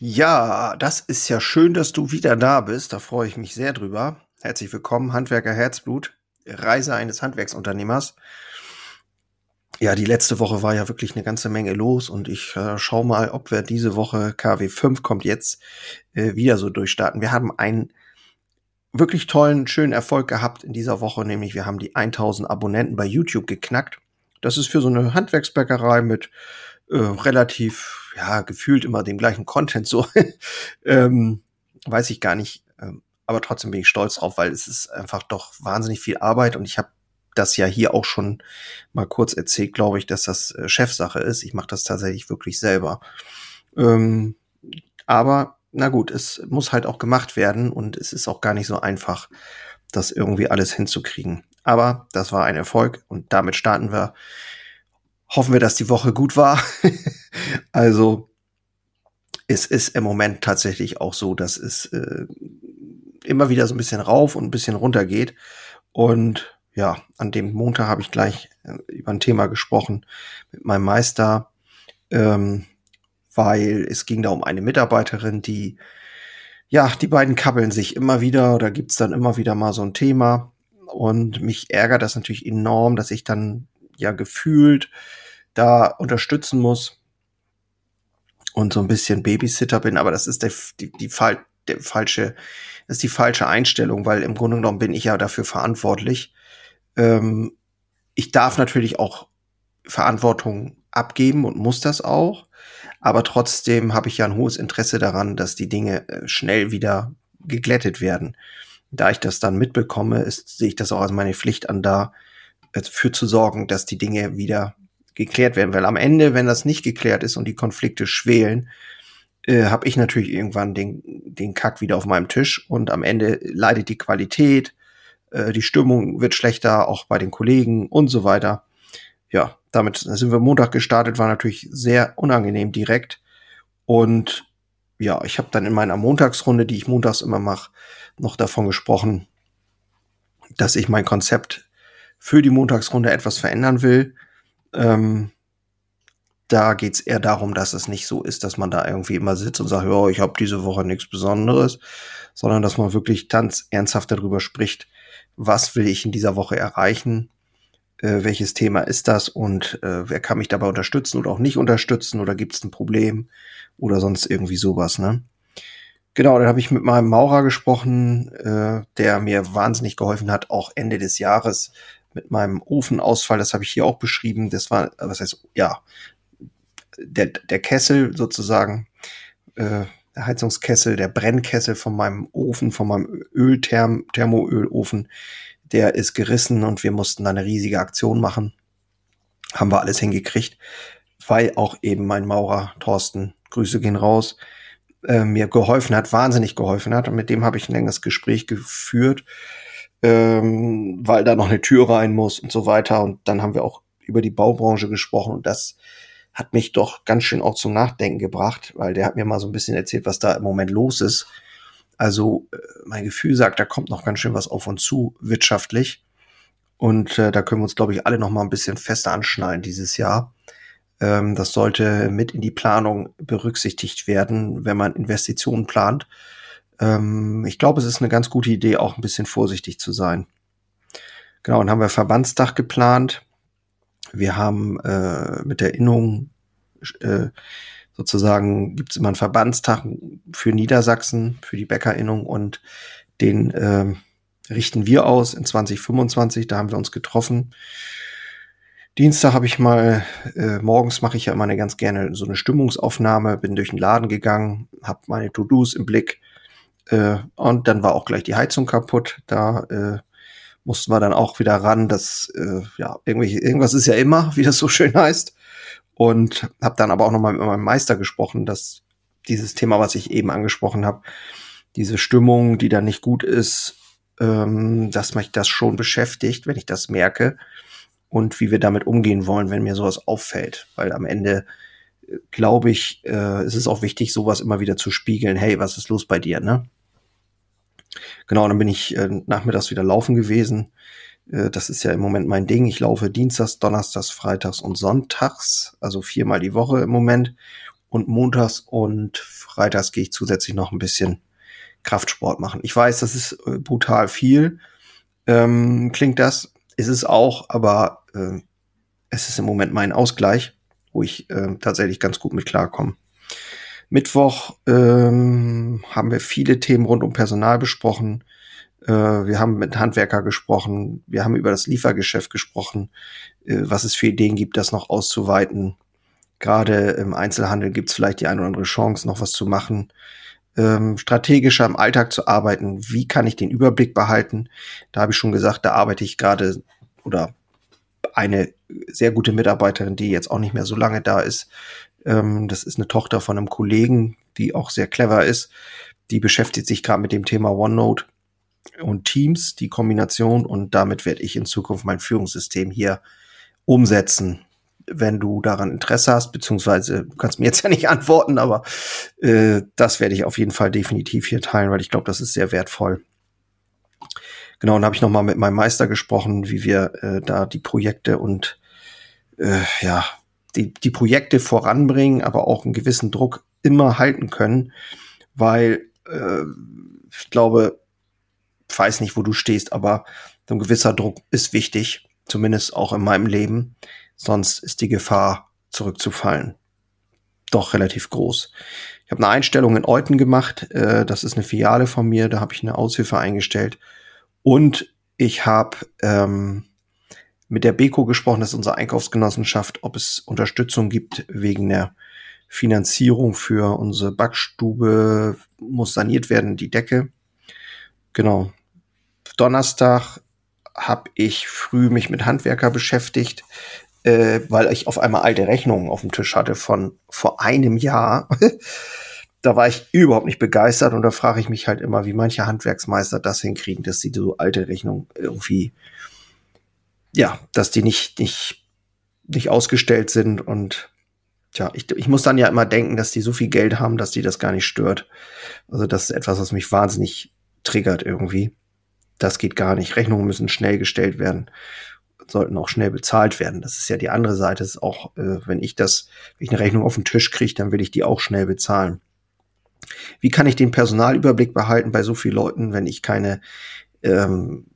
Ja, das ist ja schön, dass du wieder da bist. Da freue ich mich sehr drüber. Herzlich willkommen, Handwerker Herzblut, Reise eines Handwerksunternehmers. Ja, die letzte Woche war ja wirklich eine ganze Menge los und ich äh, schau mal, ob wir diese Woche KW 5 kommt jetzt äh, wieder so durchstarten. Wir haben einen wirklich tollen, schönen Erfolg gehabt in dieser Woche, nämlich wir haben die 1000 Abonnenten bei YouTube geknackt. Das ist für so eine Handwerksbäckerei mit äh, relativ, ja, gefühlt immer dem gleichen Content so. ähm, weiß ich gar nicht. Ähm, aber trotzdem bin ich stolz drauf, weil es ist einfach doch wahnsinnig viel Arbeit und ich habe das ja hier auch schon mal kurz erzählt, glaube ich, dass das äh, Chefsache ist. Ich mache das tatsächlich wirklich selber. Ähm, aber na gut, es muss halt auch gemacht werden und es ist auch gar nicht so einfach, das irgendwie alles hinzukriegen. Aber das war ein Erfolg und damit starten wir hoffen wir, dass die Woche gut war. also es ist im Moment tatsächlich auch so, dass es äh, immer wieder so ein bisschen rauf und ein bisschen runter geht. Und ja, an dem Montag habe ich gleich äh, über ein Thema gesprochen mit meinem Meister, ähm, weil es ging da um eine Mitarbeiterin, die ja, die beiden kabbeln sich immer wieder oder gibt's dann immer wieder mal so ein Thema. Und mich ärgert das natürlich enorm, dass ich dann ja gefühlt da unterstützen muss und so ein bisschen Babysitter bin, aber das ist der, die, die, Fall, der falsche, ist die falsche Einstellung, weil im Grunde genommen bin ich ja dafür verantwortlich. Ähm, ich darf natürlich auch Verantwortung abgeben und muss das auch, aber trotzdem habe ich ja ein hohes Interesse daran, dass die Dinge äh, schnell wieder geglättet werden. Da ich das dann mitbekomme, ist, sehe ich das auch als meine Pflicht an, da dafür zu sorgen, dass die Dinge wieder geklärt werden. Weil am Ende, wenn das nicht geklärt ist und die Konflikte schwelen, äh, habe ich natürlich irgendwann den, den Kack wieder auf meinem Tisch und am Ende leidet die Qualität, äh, die Stimmung wird schlechter, auch bei den Kollegen und so weiter. Ja, damit sind wir Montag gestartet, war natürlich sehr unangenehm direkt. Und ja, ich habe dann in meiner Montagsrunde, die ich montags immer mache, noch davon gesprochen, dass ich mein Konzept für die Montagsrunde etwas verändern will. Ähm, da geht's eher darum, dass es nicht so ist, dass man da irgendwie immer sitzt und sagt, ja, ich habe diese Woche nichts Besonderes, sondern dass man wirklich ganz ernsthaft darüber spricht, was will ich in dieser Woche erreichen, äh, welches Thema ist das und äh, wer kann mich dabei unterstützen oder auch nicht unterstützen oder gibt es ein Problem oder sonst irgendwie sowas, ne? Genau, dann habe ich mit meinem Maurer gesprochen, äh, der mir wahnsinnig geholfen hat, auch Ende des Jahres mit meinem Ofenausfall, das habe ich hier auch beschrieben. Das war, was heißt, ja, der, der Kessel sozusagen, äh, der Heizungskessel, der Brennkessel von meinem Ofen, von meinem Öltherm, Thermoölofen, der ist gerissen und wir mussten eine riesige Aktion machen. Haben wir alles hingekriegt, weil auch eben mein Maurer Thorsten, Grüße gehen raus, äh, mir geholfen hat, wahnsinnig geholfen hat. Und mit dem habe ich ein längeres Gespräch geführt ähm, weil da noch eine Tür rein muss und so weiter. Und dann haben wir auch über die Baubranche gesprochen und das hat mich doch ganz schön auch zum Nachdenken gebracht, weil der hat mir mal so ein bisschen erzählt, was da im Moment los ist. Also äh, mein Gefühl sagt, da kommt noch ganz schön was auf uns zu wirtschaftlich. Und äh, da können wir uns, glaube ich, alle noch mal ein bisschen fester anschnallen dieses Jahr. Ähm, das sollte mit in die Planung berücksichtigt werden, wenn man Investitionen plant ähm, ich glaube, es ist eine ganz gute Idee, auch ein bisschen vorsichtig zu sein. Genau, dann haben wir Verbandsdach geplant. Wir haben äh, mit der Innung äh, sozusagen gibt es immer einen Verbandstag für Niedersachsen, für die Bäckerinnung und den äh, richten wir aus in 2025. Da haben wir uns getroffen. Dienstag habe ich mal, äh, morgens mache ich ja immer eine ganz gerne so eine Stimmungsaufnahme, bin durch den Laden gegangen, habe meine To-Dos im Blick, äh, und dann war auch gleich die Heizung kaputt. Da äh, mussten wir dann auch wieder ran. Das, äh, ja, irgendwelche, irgendwas ist ja immer, wie das so schön heißt. Und habe dann aber auch nochmal mit meinem Meister gesprochen, dass dieses Thema, was ich eben angesprochen habe, diese Stimmung, die da nicht gut ist, ähm, dass mich das schon beschäftigt, wenn ich das merke und wie wir damit umgehen wollen, wenn mir sowas auffällt. Weil am Ende äh, glaube ich, äh, es ist auch wichtig, sowas immer wieder zu spiegeln. Hey, was ist los bei dir, ne? Genau, dann bin ich äh, nachmittags wieder laufen gewesen. Äh, das ist ja im Moment mein Ding. Ich laufe Dienstags, Donnerstags, Freitags und Sonntags, also viermal die Woche im Moment. und montags und freitags gehe ich zusätzlich noch ein bisschen Kraftsport machen. Ich weiß, das ist äh, brutal viel. Ähm, klingt das, ist es auch, aber äh, es ist im Moment mein Ausgleich, wo ich äh, tatsächlich ganz gut mit klarkomme. Mittwoch ähm, haben wir viele Themen rund um Personal besprochen. Äh, wir haben mit Handwerker gesprochen. Wir haben über das Liefergeschäft gesprochen, äh, was es für Ideen gibt, das noch auszuweiten. Gerade im Einzelhandel gibt es vielleicht die eine oder andere Chance, noch was zu machen. Ähm, strategischer im Alltag zu arbeiten. Wie kann ich den Überblick behalten? Da habe ich schon gesagt, da arbeite ich gerade oder eine sehr gute Mitarbeiterin, die jetzt auch nicht mehr so lange da ist, ähm, das ist eine Tochter von einem Kollegen, die auch sehr clever ist. Die beschäftigt sich gerade mit dem Thema OneNote und Teams, die Kombination. Und damit werde ich in Zukunft mein Führungssystem hier umsetzen. Wenn du daran Interesse hast, beziehungsweise du kannst mir jetzt ja nicht antworten, aber äh, das werde ich auf jeden Fall definitiv hier teilen, weil ich glaube, das ist sehr wertvoll. Genau, und habe ich noch mal mit meinem Meister gesprochen, wie wir äh, da die Projekte und äh, ja die, die Projekte voranbringen, aber auch einen gewissen Druck immer halten können, weil äh, ich glaube, ich weiß nicht, wo du stehst, aber so ein gewisser Druck ist wichtig, zumindest auch in meinem Leben, sonst ist die Gefahr zurückzufallen doch relativ groß. Ich habe eine Einstellung in Euten gemacht, äh, das ist eine Filiale von mir, da habe ich eine Aushilfe eingestellt und ich habe ähm, mit der Beko gesprochen, das ist unsere Einkaufsgenossenschaft, ob es Unterstützung gibt wegen der Finanzierung für unsere Backstube, muss saniert werden, die Decke. Genau. Donnerstag habe ich früh mich mit Handwerker beschäftigt, äh, weil ich auf einmal alte Rechnungen auf dem Tisch hatte von vor einem Jahr. da war ich überhaupt nicht begeistert und da frage ich mich halt immer, wie manche Handwerksmeister das hinkriegen, dass sie so alte Rechnungen irgendwie ja, dass die nicht, nicht, nicht ausgestellt sind und Tja, ich, ich muss dann ja immer denken, dass die so viel Geld haben, dass die das gar nicht stört. Also das ist etwas, was mich wahnsinnig triggert irgendwie. Das geht gar nicht. Rechnungen müssen schnell gestellt werden, sollten auch schnell bezahlt werden. Das ist ja die andere Seite. Das ist auch, äh, wenn ich das, wenn ich eine Rechnung auf den Tisch kriege, dann will ich die auch schnell bezahlen. Wie kann ich den Personalüberblick behalten bei so vielen Leuten, wenn ich keine ähm,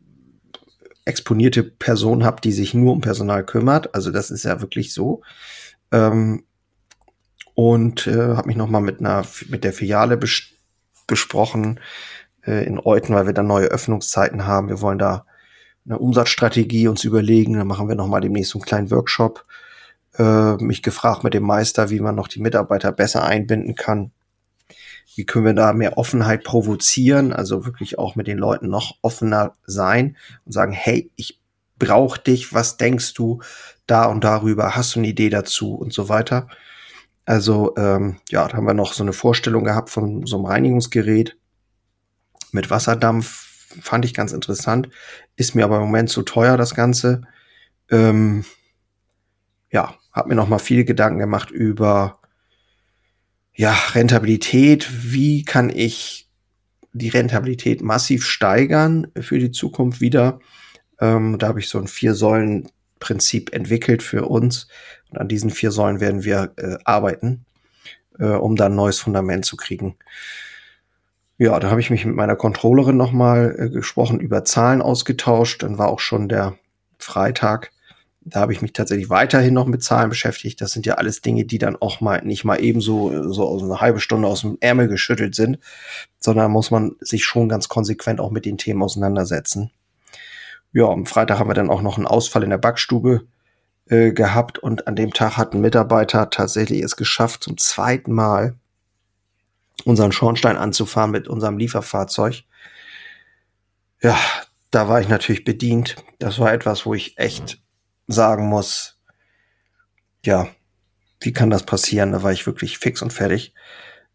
exponierte Person habe, die sich nur um Personal kümmert. Also das ist ja wirklich so. Ähm, und äh, habe mich noch mal mit einer mit der Filiale bes besprochen äh, in Euten, weil wir da neue Öffnungszeiten haben. Wir wollen da eine Umsatzstrategie uns überlegen. Dann machen wir noch mal demnächst einen kleinen Workshop. Äh, mich gefragt mit dem Meister, wie man noch die Mitarbeiter besser einbinden kann. Wie können wir da mehr Offenheit provozieren? Also wirklich auch mit den Leuten noch offener sein und sagen, hey, ich brauche dich, was denkst du da und darüber? Hast du eine Idee dazu und so weiter? Also ähm, ja, da haben wir noch so eine Vorstellung gehabt von so einem Reinigungsgerät mit Wasserdampf. Fand ich ganz interessant. Ist mir aber im Moment zu teuer, das Ganze. Ähm, ja, habe mir noch mal viele Gedanken gemacht über ja, Rentabilität, wie kann ich die Rentabilität massiv steigern für die Zukunft wieder? Ähm, da habe ich so ein Vier-Säulen-Prinzip entwickelt für uns. Und an diesen vier Säulen werden wir äh, arbeiten, äh, um da ein neues Fundament zu kriegen. Ja, da habe ich mich mit meiner Controllerin nochmal äh, gesprochen, über Zahlen ausgetauscht. Dann war auch schon der Freitag da habe ich mich tatsächlich weiterhin noch mit Zahlen beschäftigt. Das sind ja alles Dinge, die dann auch mal nicht mal ebenso so aus einer halbe Stunde aus dem Ärmel geschüttelt sind, sondern muss man sich schon ganz konsequent auch mit den Themen auseinandersetzen. Ja, am Freitag haben wir dann auch noch einen Ausfall in der Backstube äh, gehabt und an dem Tag hat ein Mitarbeiter tatsächlich es geschafft, zum zweiten Mal unseren Schornstein anzufahren mit unserem Lieferfahrzeug. Ja, da war ich natürlich bedient. Das war etwas, wo ich echt sagen muss, ja, wie kann das passieren? Da war ich wirklich fix und fertig.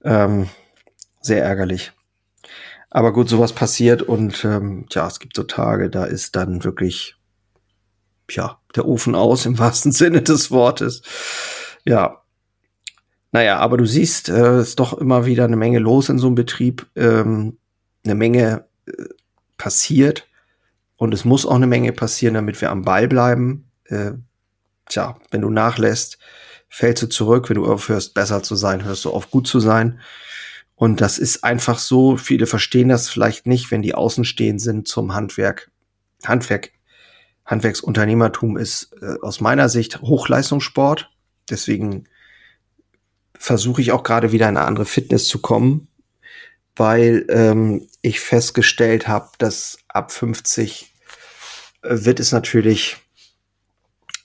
Ähm, sehr ärgerlich. Aber gut, sowas passiert und ähm, ja, es gibt so Tage, da ist dann wirklich, ja, der Ofen aus im wahrsten Sinne des Wortes. Ja. Naja, aber du siehst, es äh, ist doch immer wieder eine Menge los in so einem Betrieb, ähm, eine Menge äh, passiert und es muss auch eine Menge passieren, damit wir am Ball bleiben äh, tja, wenn du nachlässt, fällst du zurück. Wenn du aufhörst, besser zu sein, hörst du auf, gut zu sein. Und das ist einfach so. Viele verstehen das vielleicht nicht, wenn die außenstehend sind zum Handwerk. Handwerk, Handwerksunternehmertum ist äh, aus meiner Sicht Hochleistungssport. Deswegen versuche ich auch gerade wieder in eine andere Fitness zu kommen, weil ähm, ich festgestellt habe, dass ab 50 äh, wird es natürlich,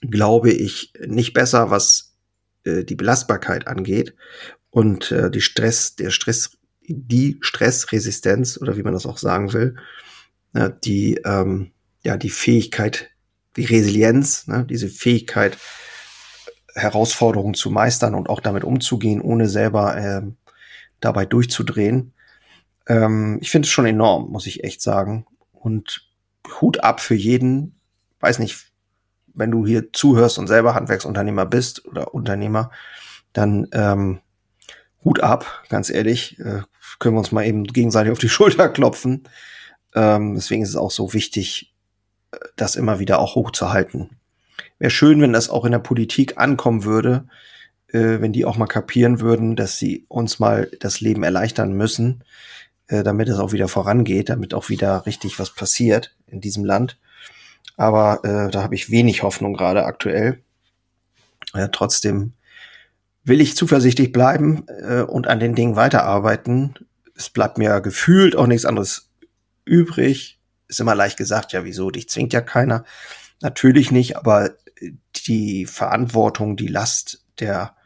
glaube ich, nicht besser, was äh, die Belastbarkeit angeht und äh, die Stress, der Stress, die Stressresistenz oder wie man das auch sagen will, äh, die ähm, ja die Fähigkeit, die Resilienz, ne, diese Fähigkeit Herausforderungen zu meistern und auch damit umzugehen, ohne selber äh, dabei durchzudrehen. Ähm, ich finde es schon enorm, muss ich echt sagen. Und Hut ab für jeden, weiß nicht, wenn du hier zuhörst und selber Handwerksunternehmer bist oder Unternehmer, dann ähm, Hut ab, ganz ehrlich. Äh, können wir uns mal eben gegenseitig auf die Schulter klopfen. Ähm, deswegen ist es auch so wichtig, äh, das immer wieder auch hochzuhalten. Wäre schön, wenn das auch in der Politik ankommen würde, äh, wenn die auch mal kapieren würden, dass sie uns mal das Leben erleichtern müssen, äh, damit es auch wieder vorangeht, damit auch wieder richtig was passiert in diesem Land. Aber äh, da habe ich wenig Hoffnung gerade aktuell. Ja, trotzdem will ich zuversichtlich bleiben äh, und an den Dingen weiterarbeiten. Es bleibt mir gefühlt auch nichts anderes übrig. Ist immer leicht gesagt, ja, wieso? Dich zwingt ja keiner. Natürlich nicht, aber die Verantwortung, die Last der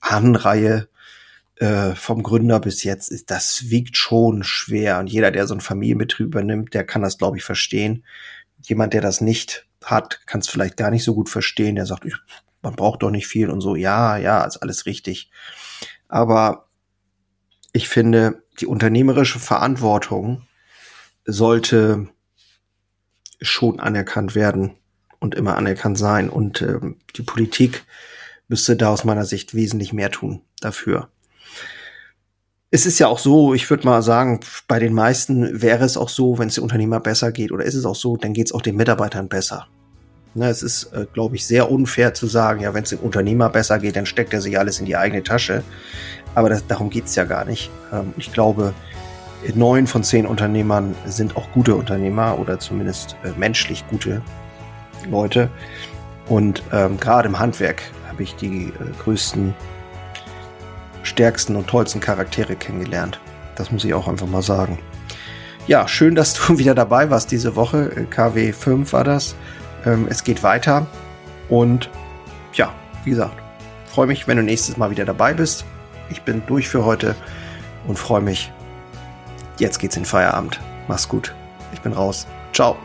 Ahnenreihe äh, vom Gründer bis jetzt, das wiegt schon schwer. Und jeder, der so einen Familienbetrieb übernimmt, der kann das, glaube ich, verstehen. Jemand, der das nicht hat, kann es vielleicht gar nicht so gut verstehen. Der sagt, man braucht doch nicht viel und so. Ja, ja, ist alles richtig. Aber ich finde, die unternehmerische Verantwortung sollte schon anerkannt werden und immer anerkannt sein. Und ähm, die Politik müsste da aus meiner Sicht wesentlich mehr tun dafür. Es ist ja auch so, ich würde mal sagen, bei den meisten wäre es auch so, wenn es dem Unternehmer besser geht, oder ist es auch so, dann geht es auch den Mitarbeitern besser. Ne, es ist, äh, glaube ich, sehr unfair zu sagen, ja, wenn es dem Unternehmer besser geht, dann steckt er sich alles in die eigene Tasche. Aber das, darum geht's ja gar nicht. Ähm, ich glaube, neun von zehn Unternehmern sind auch gute Unternehmer oder zumindest äh, menschlich gute Leute. Und ähm, gerade im Handwerk habe ich die äh, größten, stärksten und tollsten Charaktere kennengelernt. Das muss ich auch einfach mal sagen. Ja, schön, dass du wieder dabei warst diese Woche. Äh, KW 5 war das. Ähm, es geht weiter. Und ja, wie gesagt, freue mich, wenn du nächstes Mal wieder dabei bist. Ich bin durch für heute und freue mich. Jetzt geht's in Feierabend. Mach's gut. Ich bin raus. Ciao.